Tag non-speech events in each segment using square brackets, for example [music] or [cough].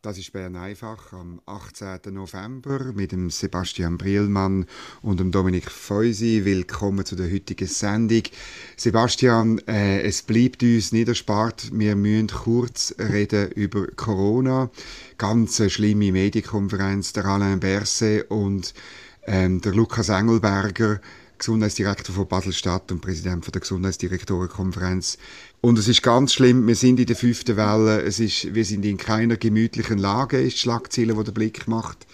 Das ist Bern einfach am 18. November mit dem Sebastian Brielmann und dem Dominik Feusi. Willkommen zu der heutigen Sendung. Sebastian, äh, es bleibt uns nicht erspart. Wir müssen kurz reden über Corona. Ganz eine schlimme Medienkonferenz. Der Alain Berset und ähm, der Lukas Engelberger Gesundheitsdirektor von Basel-Stadt und Präsident von der Gesundheitsdirektorenkonferenz. Und es ist ganz schlimm, wir sind in der fünften Welle, es ist, wir sind in keiner gemütlichen Lage, ist die Schlagzeile, die der Blick macht.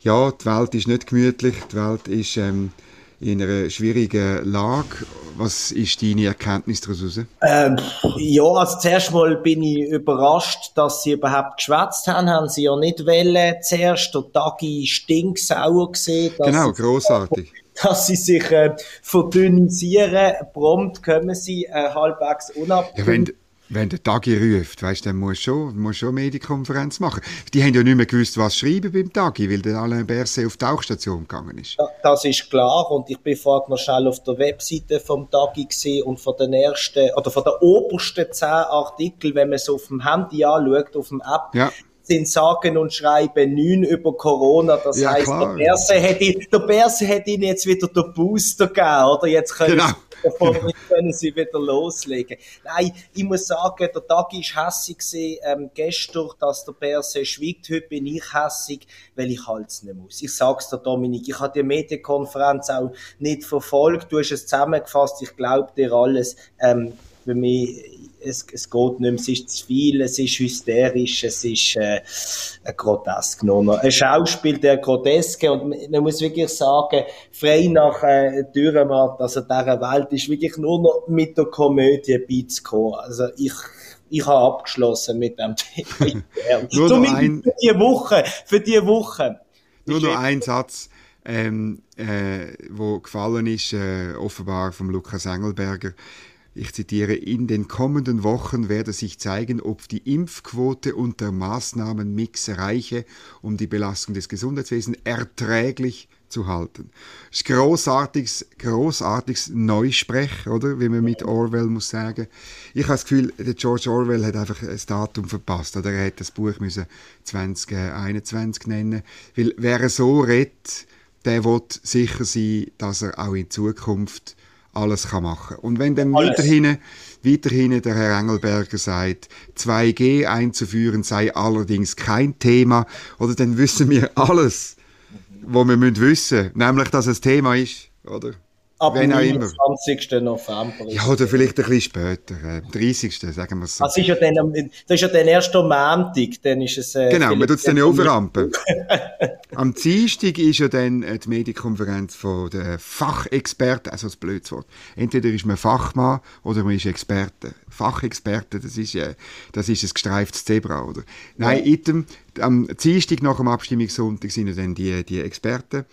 Ja, die Welt ist nicht gemütlich, die Welt ist ähm, in einer schwierigen Lage. Was ist deine Erkenntnis daraus? Ähm, ja, also zuerst mal bin ich überrascht, dass sie überhaupt geschwätzt haben. Haben sie ja nicht wollen zuerst. Der Tagi stinksauer gesehen. Genau, großartig dass sie sich äh, verdünnisieren. Prompt kommen sie äh, halbwegs unabhängig. Ja, wenn, der Tagi ruft, weißt, dann muss schon, muss schon Medienkonferenz machen. Die haben ja nicht mehr gewusst, was schreiben beim Tagi, weil der Alain Berset auf die Tauchstation gegangen ist. Ja, das ist klar und ich bin vorhin noch schnell auf der Webseite vom Tagi gesehen und von den ersten, oder von den obersten zehn Artikeln, wenn man es auf dem Handy anschaut, auf dem App, ja sind sagen und schreiben neun über Corona. Das ja, heißt, der Berse, hätte, der Berse hätte ihnen jetzt wieder den Booster gegeben, oder? Jetzt können, genau. sie, genau. können sie wieder loslegen. Nein, ich muss sagen, der Tag ist hässig gewesen, ähm, gestern, dass der Berse schwiegt. Heute bin ich hässig, weil ich halt es nicht muss. Ich sag's dir, Dominik, ich habe die Medienkonferenz auch nicht verfolgt. Du hast es zusammengefasst. Ich glaube dir alles. Ähm, für mich, es, es geht nicht mehr, es ist zu viel, es ist hysterisch, es ist äh, grotesk nur noch. Ein Schauspiel der Groteske und man muss wirklich sagen, frei nach äh, Dürrenmatt, also dieser Welt ist wirklich nur noch mit der Komödie beizukommen. Also ich ich habe abgeschlossen mit dem [laughs] Thema. nur noch ein, für die Woche, für die Woche. Nur noch ein Satz, ähm, äh, wo gefallen ist, äh, offenbar vom Lukas Engelberger ich zitiere, in den kommenden Wochen werde sich zeigen, ob die Impfquote und der Maßnahmenmix reiche, um die Belastung des Gesundheitswesens erträglich zu halten. Das ist großartiges, großartiges Neusprech, oder? Wie man mit Orwell muss sagen. Ich habe das Gefühl, der George Orwell hat einfach das Datum verpasst, oder er hätte das Buch müssen 2021 nennen, weil wer so redet, der wird sicher sein, dass er auch in Zukunft alles kann machen. Und wenn dann weiterhin, weiterhin der Herr Engelberger sagt, 2G einzuführen sei allerdings kein Thema, oder dann wissen wir alles, was wir müssen wissen, nämlich, dass es Thema ist, oder? Ab dem 20. November. Ja, oder vielleicht ein bisschen später, äh, 30. sagen wir es so. Das ist ja dann, das ist ja dann erst am Montag, dann ist es... Äh, genau, man tut es dann ja auframpen. [laughs] am Dienstag ist ja dann äh, die Medienkonferenz von den Fachexperten, also das Blödswort. Entweder ist man Fachmann oder man ist Experte. Fachexperte, das ist, äh, das ist ein gestreiftes Zebra, oder? Nein, ja. item, am Dienstag nach dem Abstimmungssonntag sind ja dann die, die Experten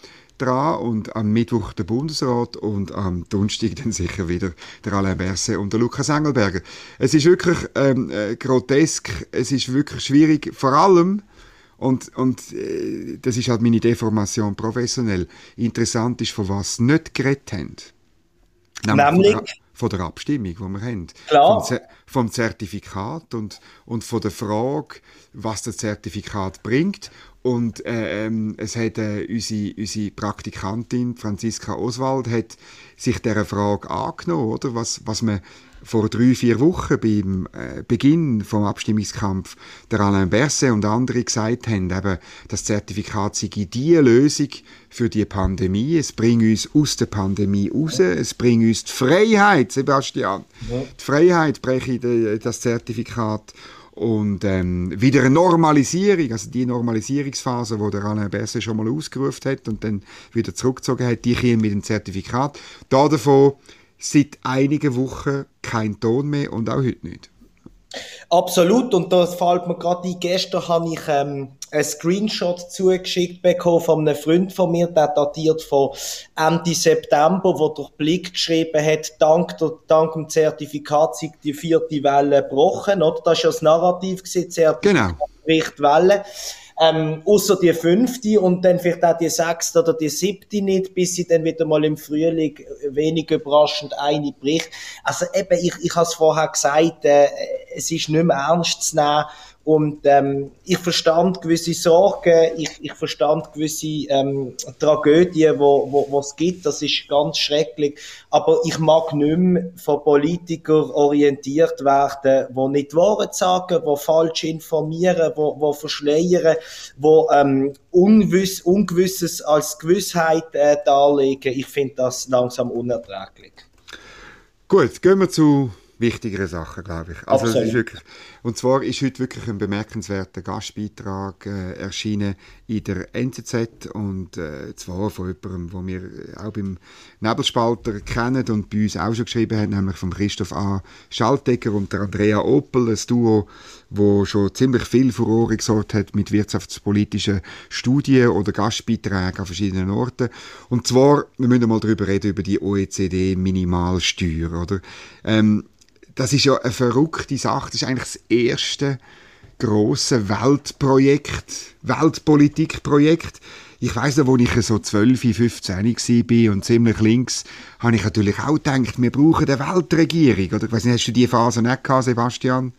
dran und am Mittwoch der Bundesrat und am Donnerstag dann sicher wieder der Alain Berset und der Lukas Engelberger. Es ist wirklich ähm, äh, grotesk, es ist wirklich schwierig, vor allem und, und äh, das ist halt meine Deformation professionell. Interessant ist, von was nicht geredet haben. Nämlich? Der, von der Abstimmung, die wir haben. Klar. Vom, vom Zertifikat und, und von der Frage, was das Zertifikat bringt und äh, ähm, es hat äh, unsere, unsere Praktikantin Franziska Oswald hat sich dieser Frage angenommen, oder? Was, was man vor drei, vier Wochen beim äh, Beginn vom Abstimmungskampf der Alain Berset und andere gesagt haben, eben, das Zertifikat sei die Lösung für die Pandemie. Es bringt uns aus der Pandemie raus. Es bringt uns die Freiheit, Sebastian. Ja. Die Freiheit breche das Zertifikat und ähm, wieder eine Normalisierung, also die Normalisierungsphase, wo der Alain Berset schon mal ausgerufen hat und dann wieder zurückgezogen hat, die kommen mit dem Zertifikat. Da davon seit einigen Wochen kein Ton mehr und auch heute nicht. Absolut, und das fällt mir gerade ein. Gestern habe ich ähm, einen Screenshot zugeschickt bekommen von einem Freund von mir, der datiert von Ende September, wo durch Blick geschrieben hat, dank, der, dank dem Zertifikat sei die vierte Welle gebrochen, oder? Das ist ja das Narrativ gewesen, Zertifikat genau. bricht Welle. Ähm, außer die fünfte und dann vielleicht auch die sechste oder die siebte nicht, bis sie dann wieder mal im Frühling wenig überraschend eine bricht. Also eben, ich, ich habe es vorher gesagt, äh, es ist nicht mehr ernst zu nehmen, und ähm, ich verstand gewisse Sorgen, ich, ich verstand gewisse ähm, Tragödien, wo, wo, wo es gibt. Das ist ganz schrecklich. Aber ich mag nicht mehr von Politikern orientiert werden, wo nicht Wahrheit sagen, wo falsch informieren, wo, wo verschleiern, wo ähm, Ungewiss, Ungewisses als Gewissheit äh, darlegen. Ich finde das langsam unerträglich. Gut, gehen wir zu wichtigere Sachen, glaube ich. Also es ist wirklich, und zwar ist heute wirklich ein bemerkenswerter Gastbeitrag äh, erschienen in der NZZ und äh, zwar von jemandem, den wir auch beim Nebelspalter kennen und bei uns auch schon geschrieben haben, nämlich von Christoph A. Schaltegger und der Andrea Opel, ein Duo, wo schon ziemlich viel Furore gesorgt hat mit wirtschaftspolitischen Studien oder Gastbeiträgen an verschiedenen Orten. Und zwar, wir müssen mal darüber reden, über die OECD-Minimalsteuer, oder? Ähm, das ist ja eine verrückte Sache. Das ist eigentlich das erste große Weltprojekt, Weltpolitikprojekt. Ich weiß noch, als ich so 12, 15 war und ziemlich links, habe ich natürlich auch gedacht, wir brauchen eine Weltregierung. Oder, ich weiss nicht, hast du diese Phase nicht gehabt, Sebastian?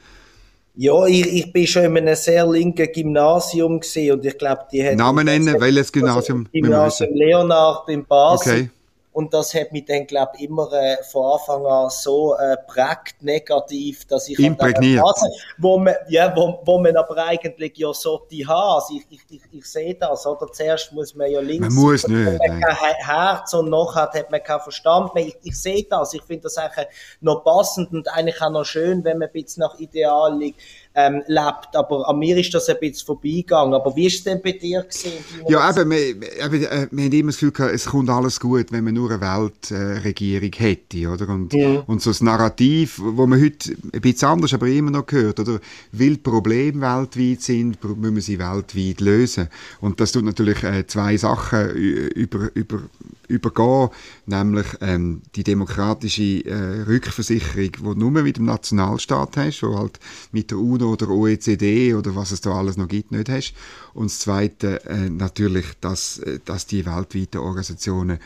Ja, ich, ich bin schon in einem sehr linken Gymnasium und ich glaube, die hat Namen nennen, welches Gymnasium? Also Gymnasium Leonard in Basel. Okay. Und das hat mich dann, glaube ich, immer äh, von Anfang an so äh, prägt negativ, dass ich imprägniert, Phase, wo man, ja, wo, wo man aber eigentlich ja sollte haben. Also ich, ich, ich, ich sehe das, oder? Zuerst muss man ja links, man muss nicht, man kein Herz und nachher hat man keinen Verstand mehr. Ich, ich sehe das, ich finde das eigentlich noch passend und eigentlich auch noch schön, wenn man ein bisschen nach Ideal liegt ähm, lebt. Aber an mir ist das ein bisschen vorbeigegangen. Aber wie ist es denn bei dir gesehen? Ja, eben, wir, eben, äh, wir haben immer das Gefühl gehabt, es kommt alles gut, wenn man nur eine Weltregierung hätte, oder? Und, ja. und so das Narrativ, wo man heute ein bisschen anders, aber immer noch gehört, oder? Weil Probleme weltweit sind, müssen wir sie weltweit lösen. Und das tut natürlich äh, zwei Sachen über, über, übergehen, nämlich ähm, die demokratische äh, Rückversicherung, die du nur mit dem Nationalstaat hast, wo halt mit der UNO oder OECD oder was es da alles noch gibt, nicht hast. Und das Zweite äh, natürlich, dass, äh, dass die weltweiten Organisationen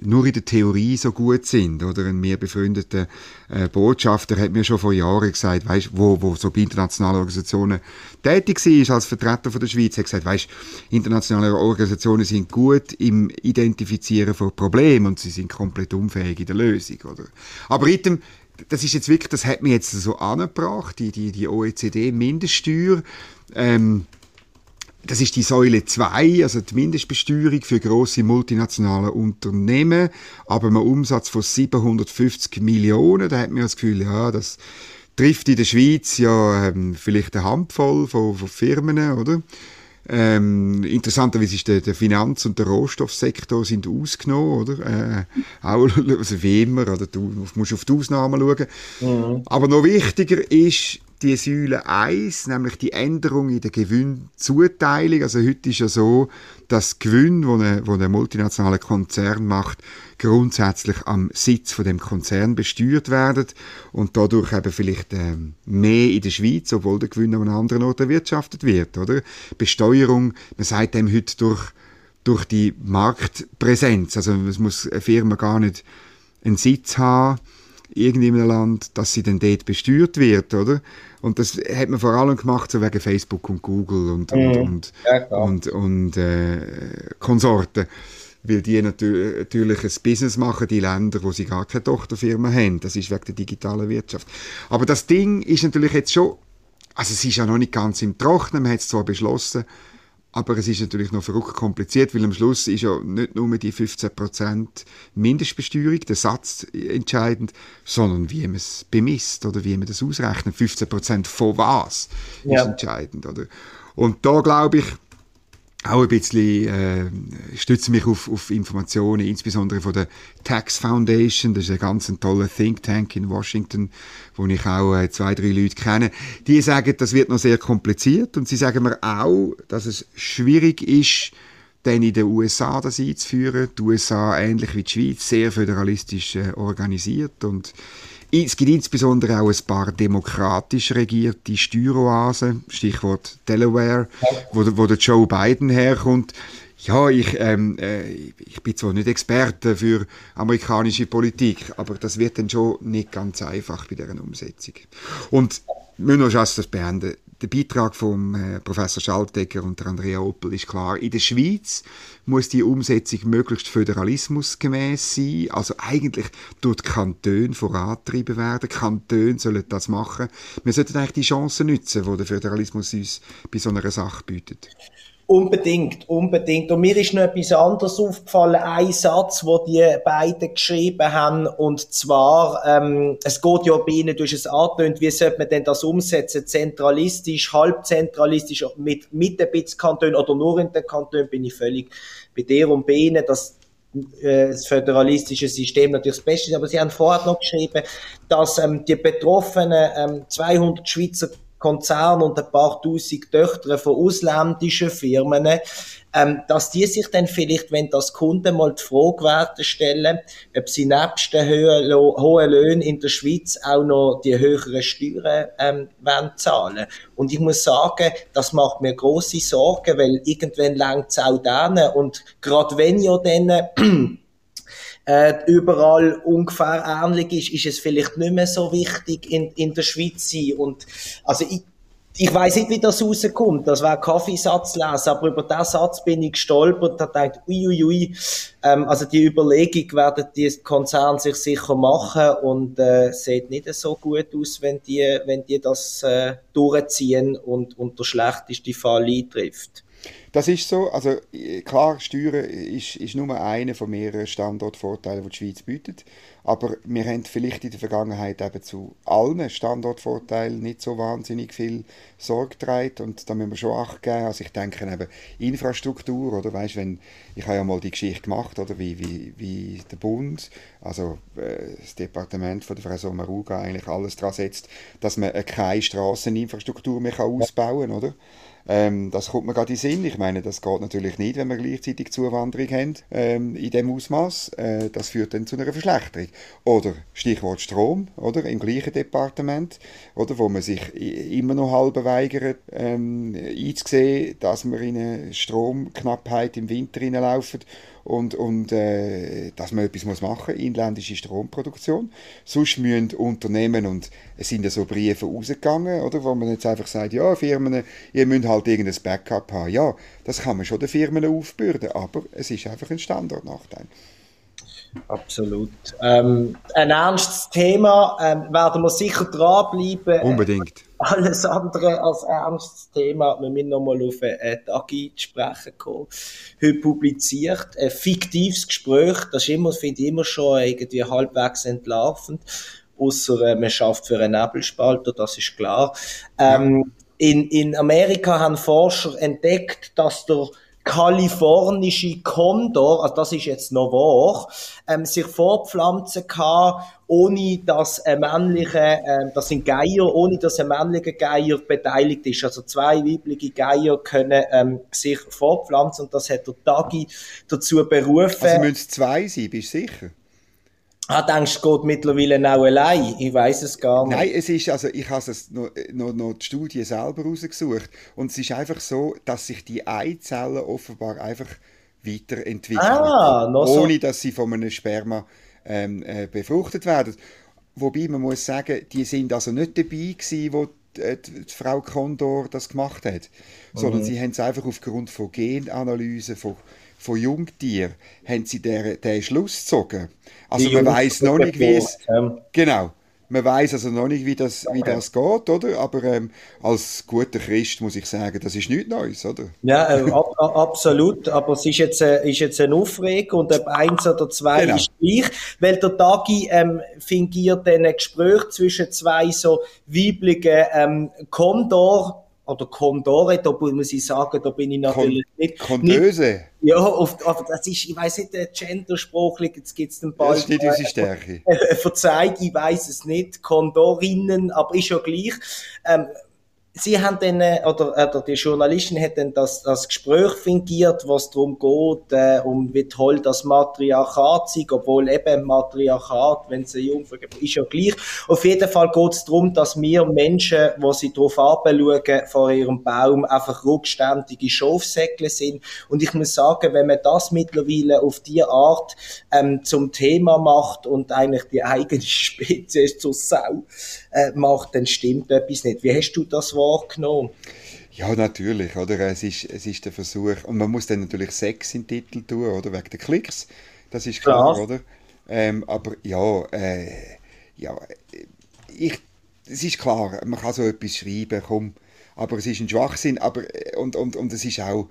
nur in der Theorie so gut sind. Oder ein mir befreundeter äh, Botschafter hat mir schon vor Jahren gesagt, weißt, wo, wo so bei internationalen Organisationen tätig war als Vertreter von der Schweiz, hat gesagt, weißt, internationale Organisationen sind gut im Identifizieren von Problemen und sie sind komplett unfähig in der Lösung. Oder? Aber item, das ist jetzt wirklich, das hat mir jetzt so angebracht, die, die, die OECD-Mindeststeuer. Ähm, das ist die Säule 2, also die Mindestbesteuerung für große multinationale Unternehmen, aber mit einem Umsatz von 750 Millionen. Da hat man das Gefühl, ja, das trifft in der Schweiz ja ähm, vielleicht eine Handvoll von, von Firmen, oder? Ähm, interessanterweise ist der, der Finanz- und der Rohstoffsektor sind ausgenommen, oder? Äh, auch, [laughs] also wie immer, oder du musst auf die Ausnahmen schauen. Mhm. Aber noch wichtiger ist die Säule 1, nämlich die Änderung in der Gewinnzuteilung. Also heute ist ja so, dass Gewinn, wo ein, wo multinationaler Konzern macht, grundsätzlich am Sitz von dem Konzern besteuert werden und dadurch eben vielleicht ähm, mehr in der Schweiz, obwohl der Gewinn an einem anderen Ort erwirtschaftet wird, oder? Besteuerung, man sagt dem heute durch durch die Marktpräsenz. Also es muss eine Firma gar nicht einen Sitz haben irgendeinem Land, dass sie dann dort besteuert wird, oder? Und das hat man vor allem gemacht so wegen Facebook und Google und, mhm. und, und, ja, und, und äh, Konsorten. Weil die natürlich ein Business machen, die Länder, wo sie gar keine Tochterfirma haben. Das ist wegen der digitalen Wirtschaft. Aber das Ding ist natürlich jetzt schon, also es ist ja noch nicht ganz im Trocknen, man hat es zwar beschlossen, aber es ist natürlich noch verrückt kompliziert, weil am Schluss ist ja nicht nur die 15% Mindestbesteuerung, der Satz entscheidend, sondern wie man es bemisst oder wie man das ausrechnet. 15% von was ja. ist entscheidend. Oder? Und da glaube ich, auch ein bisschen äh, stütze mich auf, auf Informationen, insbesondere von der Tax Foundation. Das ist ein ganz toller Think Tank in Washington, wo ich auch äh, zwei, drei Leute kenne. Die sagen, das wird noch sehr kompliziert und sie sagen mir auch, dass es schwierig ist, dann in den USA das einzuführen. Die USA, ähnlich wie die Schweiz, sehr föderalistisch äh, organisiert und Es gibt insbesondere auch ein paar demokratisch regierte Steueroasen, Stichwort Delaware, wo, wo der Joe Biden herkommt. Ja, ich, ähm, äh, ich bin zwar nicht Experte für amerikanische Politik, aber das wird dann schon nicht ganz einfach bei deren Umsetzung. Und wir müssen noch das beenden. Der Beitrag von äh, Professor Schaltegger und Andrea Oppel ist klar. In der Schweiz muss die Umsetzung möglichst föderalismusgemäß sein, also eigentlich durch die Kantone vorantrieben werden. Kantone sollen das machen. Wir sollten eigentlich die Chancen nutzen, die der Föderalismus uns bei so einer Sache bietet. Unbedingt, unbedingt. Und mir ist noch etwas anderes aufgefallen, ein Satz, wo die beiden geschrieben haben, und zwar, ähm, es geht ja bei ihnen, durch es angetönt, wie sollte man denn das umsetzen? Zentralistisch, halbzentralistisch, mit, mit ein bisschen Kanton oder nur in den Kanton, bin ich völlig bei dir und bei ihnen, dass äh, das föderalistische System natürlich das Beste ist, aber sie haben vorher noch geschrieben, dass ähm, die betroffenen ähm, 200 Schweizer Konzern und ein paar tausend Töchter von ausländischen Firmen, ähm, dass die sich dann vielleicht, wenn das Kunden mal die Frage stellen, ob sie nebst den hohen, Löhnen in der Schweiz auch noch die höheren Steuern ähm, wollen zahlen. Und ich muss sagen, das macht mir große Sorgen, weil irgendwann langt es auch denen und gerade wenn ja dann [clears throat] äh, überall ungefähr ähnlich ist, ist es vielleicht nicht mehr so wichtig in, in der Schweiz sein. Und, also ich, ich weiß nicht, wie das rauskommt. Das war Kaffeesatz lesen, aber über diesen Satz bin ich gestolpert und gedacht, uiuiui, ähm, also die Überlegung werden die Konzerne sich sicher machen und äh, sieht nicht so gut aus, wenn die, wenn die das äh, durchziehen und, und der schlechteste Fall eintrifft. Das ist so. Also klar, Steuern ist, ist nur einer von mehreren Standortvorteilen, die die Schweiz bietet. Aber wir haben vielleicht in der Vergangenheit eben zu allen Standortvorteilen nicht so wahnsinnig viel Sorge getragen. Und da müssen wir schon Acht geben. Also ich denke eben Infrastruktur, oder? Weißt, wenn, ich habe ja mal die Geschichte gemacht, oder? Wie, wie, wie der Bund, also äh, das Departement von der Frau Sommaruga eigentlich alles daran setzt, dass man keine Strasseninfrastruktur mehr ausbauen kann, oder? Ähm, das kommt mir gerade in Sinn. Ich meine, das geht natürlich nicht, wenn wir gleichzeitig Zuwanderung haben ähm, in dem Ausmaß. Äh, das führt dann zu einer Verschlechterung. Oder Stichwort Strom, oder im gleichen Departement, oder wo man sich immer noch halb weigert, ähm, einzusehen, dass wir in eine Stromknappheit im Winter hineinlaufen und, und äh, dass man etwas machen muss, inländische Stromproduktion. Sonst müssen Unternehmen, und es sind ja so Briefe rausgegangen, oder, wo man jetzt einfach sagt, ja, Firmen, ihr müsst halt irgendein Backup haben. Ja, das kann man schon den Firmen aufbürden, aber es ist einfach ein Standortnachteil. Absolut. Ähm, ein ernstes Thema, ähm, werden wir sicher dranbleiben. Unbedingt. Alles andere als ernstes Thema. Wir müssen nochmal auf einen Tagi zu sprechen kommen. Heute publiziert ein fiktives Gespräch. Das ist immer, finde ich, immer schon irgendwie halbwegs entlarvend. Außer äh, man schafft für einen Nebelspalter, das ist klar. Ähm, in, in Amerika haben Forscher entdeckt, dass der kalifornische Kondor, also das ist jetzt noch wahr, ähm, sich fortpflanzen kann, ohne dass ein männlicher, ähm, das sind Geier, ohne dass ein männlicher Geier beteiligt ist. Also zwei weibliche Geier können ähm, sich fortpflanzen und das hat der Tagi dazu berufen. Also müssen es zwei sein, bist du sicher? Ah, denkst du, geht mittlerweile auch allein? Ich weiß es gar nicht. Nein, es ist, also ich habe es noch, noch, noch die Studie selber rausgesucht und es ist einfach so, dass sich die Eizellen offenbar einfach weiterentwickeln. Ah, noch so. Ohne, dass sie von einem Sperma ähm, äh, befruchtet werden. Wobei man muss sagen, die sind also nicht dabei gewesen, wo die, äh, die, Frau Condor das gemacht hat, sondern mhm. sie haben es einfach aufgrund von Genanalysen, von von Jungtieren haben sie den, den Schluss gezogen. Also Die man weiß noch nicht, wie es... Genau. Man weiß also noch nicht, wie das, wie das geht, oder? Aber ähm, als guter Christ muss ich sagen, das ist nichts Neues, oder? Ja, äh, ab, absolut. Aber es ist jetzt, äh, ist jetzt ein Aufregung und ob eins oder zwei genau. ist gleich. Weil der Tagi ähm, fingiert ein Gespräch zwischen zwei so weiblichen ähm, Kondor- oder Kondore, da muss ich sagen, da bin ich natürlich Kon nicht. Kondöse? Nicht, ja, oft, aber das ist, ich weiß nicht, der Genderspruch, jetzt gibt's den Ball. Das ist nicht unsere Stärke. Äh, verzeiht, ich weiß es nicht, Kondorinnen, aber ist ja gleich. Ähm, sie haben dann, äh, oder, oder die Journalistin hat dann das, das Gespräch fingiert, was darum geht, äh, um wie toll das Matriarchat sei, obwohl eben Matriarchat, wenn sie Jungfrau ist ja gleich. Auf jeden Fall geht es darum, dass wir Menschen, wo sie drauf anschauen, vor ihrem Baum einfach rückständige Schafsäckle sind. Und ich muss sagen, wenn man das mittlerweile auf die Art ähm, zum Thema macht und eigentlich die eigene [laughs] Spezies zur Sau äh, macht, dann stimmt etwas nicht. Wie hast du das wahrgenommen? Ja, natürlich, oder? Es ist, es ist der Versuch, und man muss dann natürlich Sex in den Titel tun, oder? Wegen der Klicks, das ist klar, klar. oder? Ähm, aber ja, äh, ja, ich, es ist klar, man kann so etwas schreiben, komm, aber es ist ein Schwachsinn, aber, und, und, und es ist auch,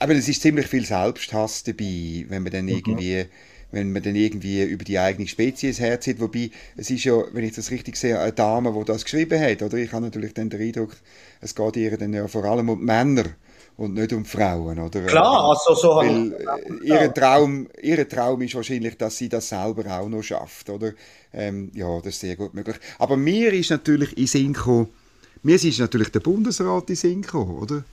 aber es ist ziemlich viel Selbsthass dabei, wenn man dann mhm. Wenn man dann irgendwie über die eigene Spezies herzieht. Wobei, es ist ja, wenn ich das richtig sehe, eine Dame, die das geschrieben hat. Oder ich habe natürlich dann den Eindruck, es geht ihr dann ja vor allem um Männer und nicht um Frauen, oder? Klar, also so Weil, äh, ihr Traum, ihr Traum ist wahrscheinlich, dass sie das selber auch noch schafft, oder? Ähm, ja, das ist sehr gut möglich. Aber mir ist natürlich in Sinn gekommen, mir ist natürlich der Bundesrat in Sinn gekommen, oder?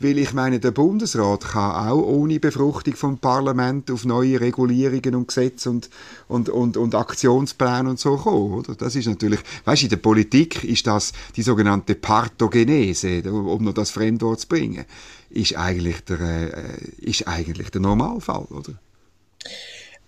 Weil ich meine, der Bundesrat kann auch ohne Befruchtung vom Parlament auf neue Regulierungen und Gesetze und, und, und, und Aktionspläne und so kommen. Oder? Das ist natürlich, weißt du, in der Politik ist das die sogenannte Parthogenese, um noch das Fremdwort zu bringen, ist eigentlich der, äh, ist eigentlich der Normalfall, oder?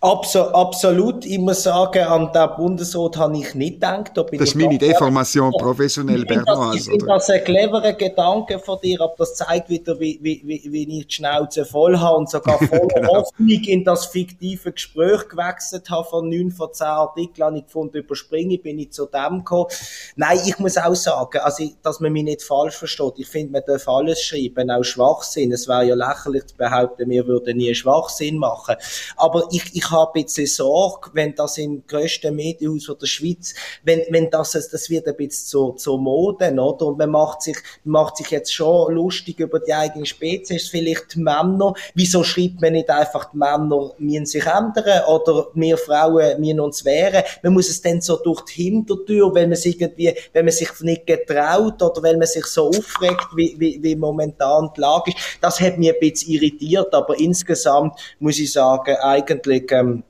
Abso absolut, ich muss sagen, an den Bundesrat habe ich nicht gedacht. Da das ist meine Deformation professionell, Bernhard. Ich finde das ein cleverer Gedanke von dir, aber das zeigt wieder, wie, wie, wie, ich die Schnauze voll habe und sogar [laughs] voll genau. Hoffnung in das fiktive Gespräch gewechselt habe von neun von zehn Artikeln, habe ich gefunden, überspringe, bin ich zu dem gekommen. Nein, ich muss auch sagen, also, dass man mich nicht falsch versteht. Ich finde, man darf alles schreiben, auch Schwachsinn. Es wäre ja lächerlich zu behaupten, wir würden nie Schwachsinn machen. Aber ich, ich habe ein bisschen Sorge, wenn das im grössten Medienhaus der Schweiz, wenn, wenn das, das wird ein bisschen zur, zur Mode, oder? Und man macht sich, macht sich jetzt schon lustig über die eigene Spezies, vielleicht die Männer. Wieso schreibt man nicht einfach, die Männer müssen sich ändern oder wir Frauen müssen uns wehren? Man muss es dann so durch die Hintertür, wenn man sich irgendwie, wenn man sich nicht getraut oder wenn man sich so aufregt, wie, wie, wie momentan die Lage ist. Das hat mich ein bisschen irritiert, aber insgesamt muss ich sagen, eigentlich, ähm,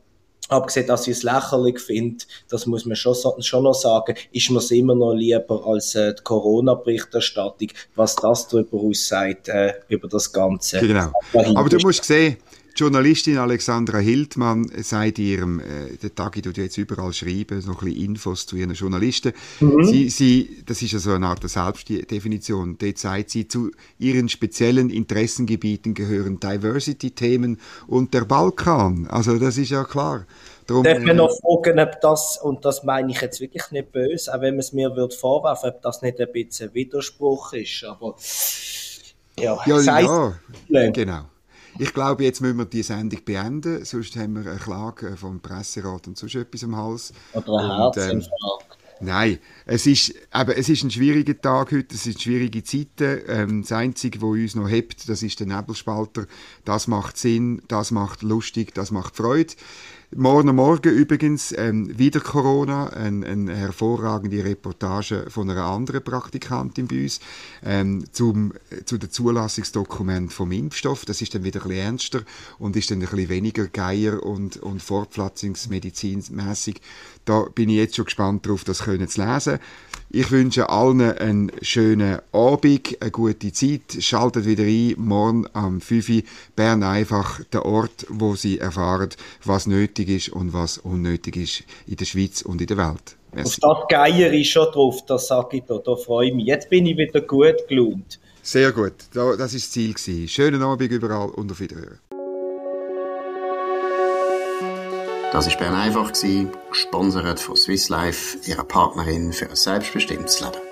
abgesehen, dass ich es lächerlich finde, das muss man schon, schon noch sagen, ist mir es immer noch lieber als äh, die Corona-Berichterstattung, was das darüber aussagt, äh, über das Ganze. Genau. Aber du musst sehen, die Journalistin Alexandra Hildmann sagt ihrem, äh, der Tagi tut jetzt überall schreiben, so ein bisschen Infos zu ihren Journalisten. Mhm. Sie, sie, das ist ja so eine Art Selbstdefinition. Dort sagt sie, zu ihren speziellen Interessengebieten gehören Diversity-Themen und der Balkan. Also das ist ja klar. Darum, Darf man noch fragen, ob das, und das meine ich jetzt wirklich nicht böse, auch wenn man es mir würde vorwerfen, ob das nicht ein bisschen Widerspruch ist, aber ja, ja, ja genau. Ich glaube, jetzt müssen wir die Sendung beenden, sonst haben wir eine Klage vom Presserat und sonst etwas am Hals. Oder ein Herzinfarkt. Ähm, Nein, es ist, aber es ist ein schwieriger Tag heute, es sind schwierige Zeiten. Ähm, das Einzige, was uns noch hebt, das ist der Nebelspalter. Das macht Sinn, das macht lustig, das macht Freude. Morgen Morgen übrigens ähm, wieder Corona, eine ein hervorragende Reportage von einer anderen Praktikantin bei uns ähm, zum, zu dem Zulassungsdokument vom Impfstoff. Das ist dann wieder ein bisschen ernster und ist dann ein bisschen weniger Geier und, und fortpflanzungsmedizinmäßig. Da bin ich jetzt schon gespannt darauf, das können zu lesen. Ich wünsche allen einen schönen Abend, eine gute Zeit. Schaltet wieder ein, morgen am 5 Uhr. Bern einfach der Ort, wo Sie erfahren, was nötig ist und was unnötig ist in der Schweiz und in der Welt. Merci. Auf das Geier ist schon drauf, das sage ich da, da freue ich mich. Jetzt bin ich wieder gut gelaunt. Sehr gut, das war das Ziel. Schönen Abend überall und auf Wiederhören. Das war Bern einfach, gesponsert von Swiss Life, ihrer Partnerin für ein selbstbestimmtes Leben.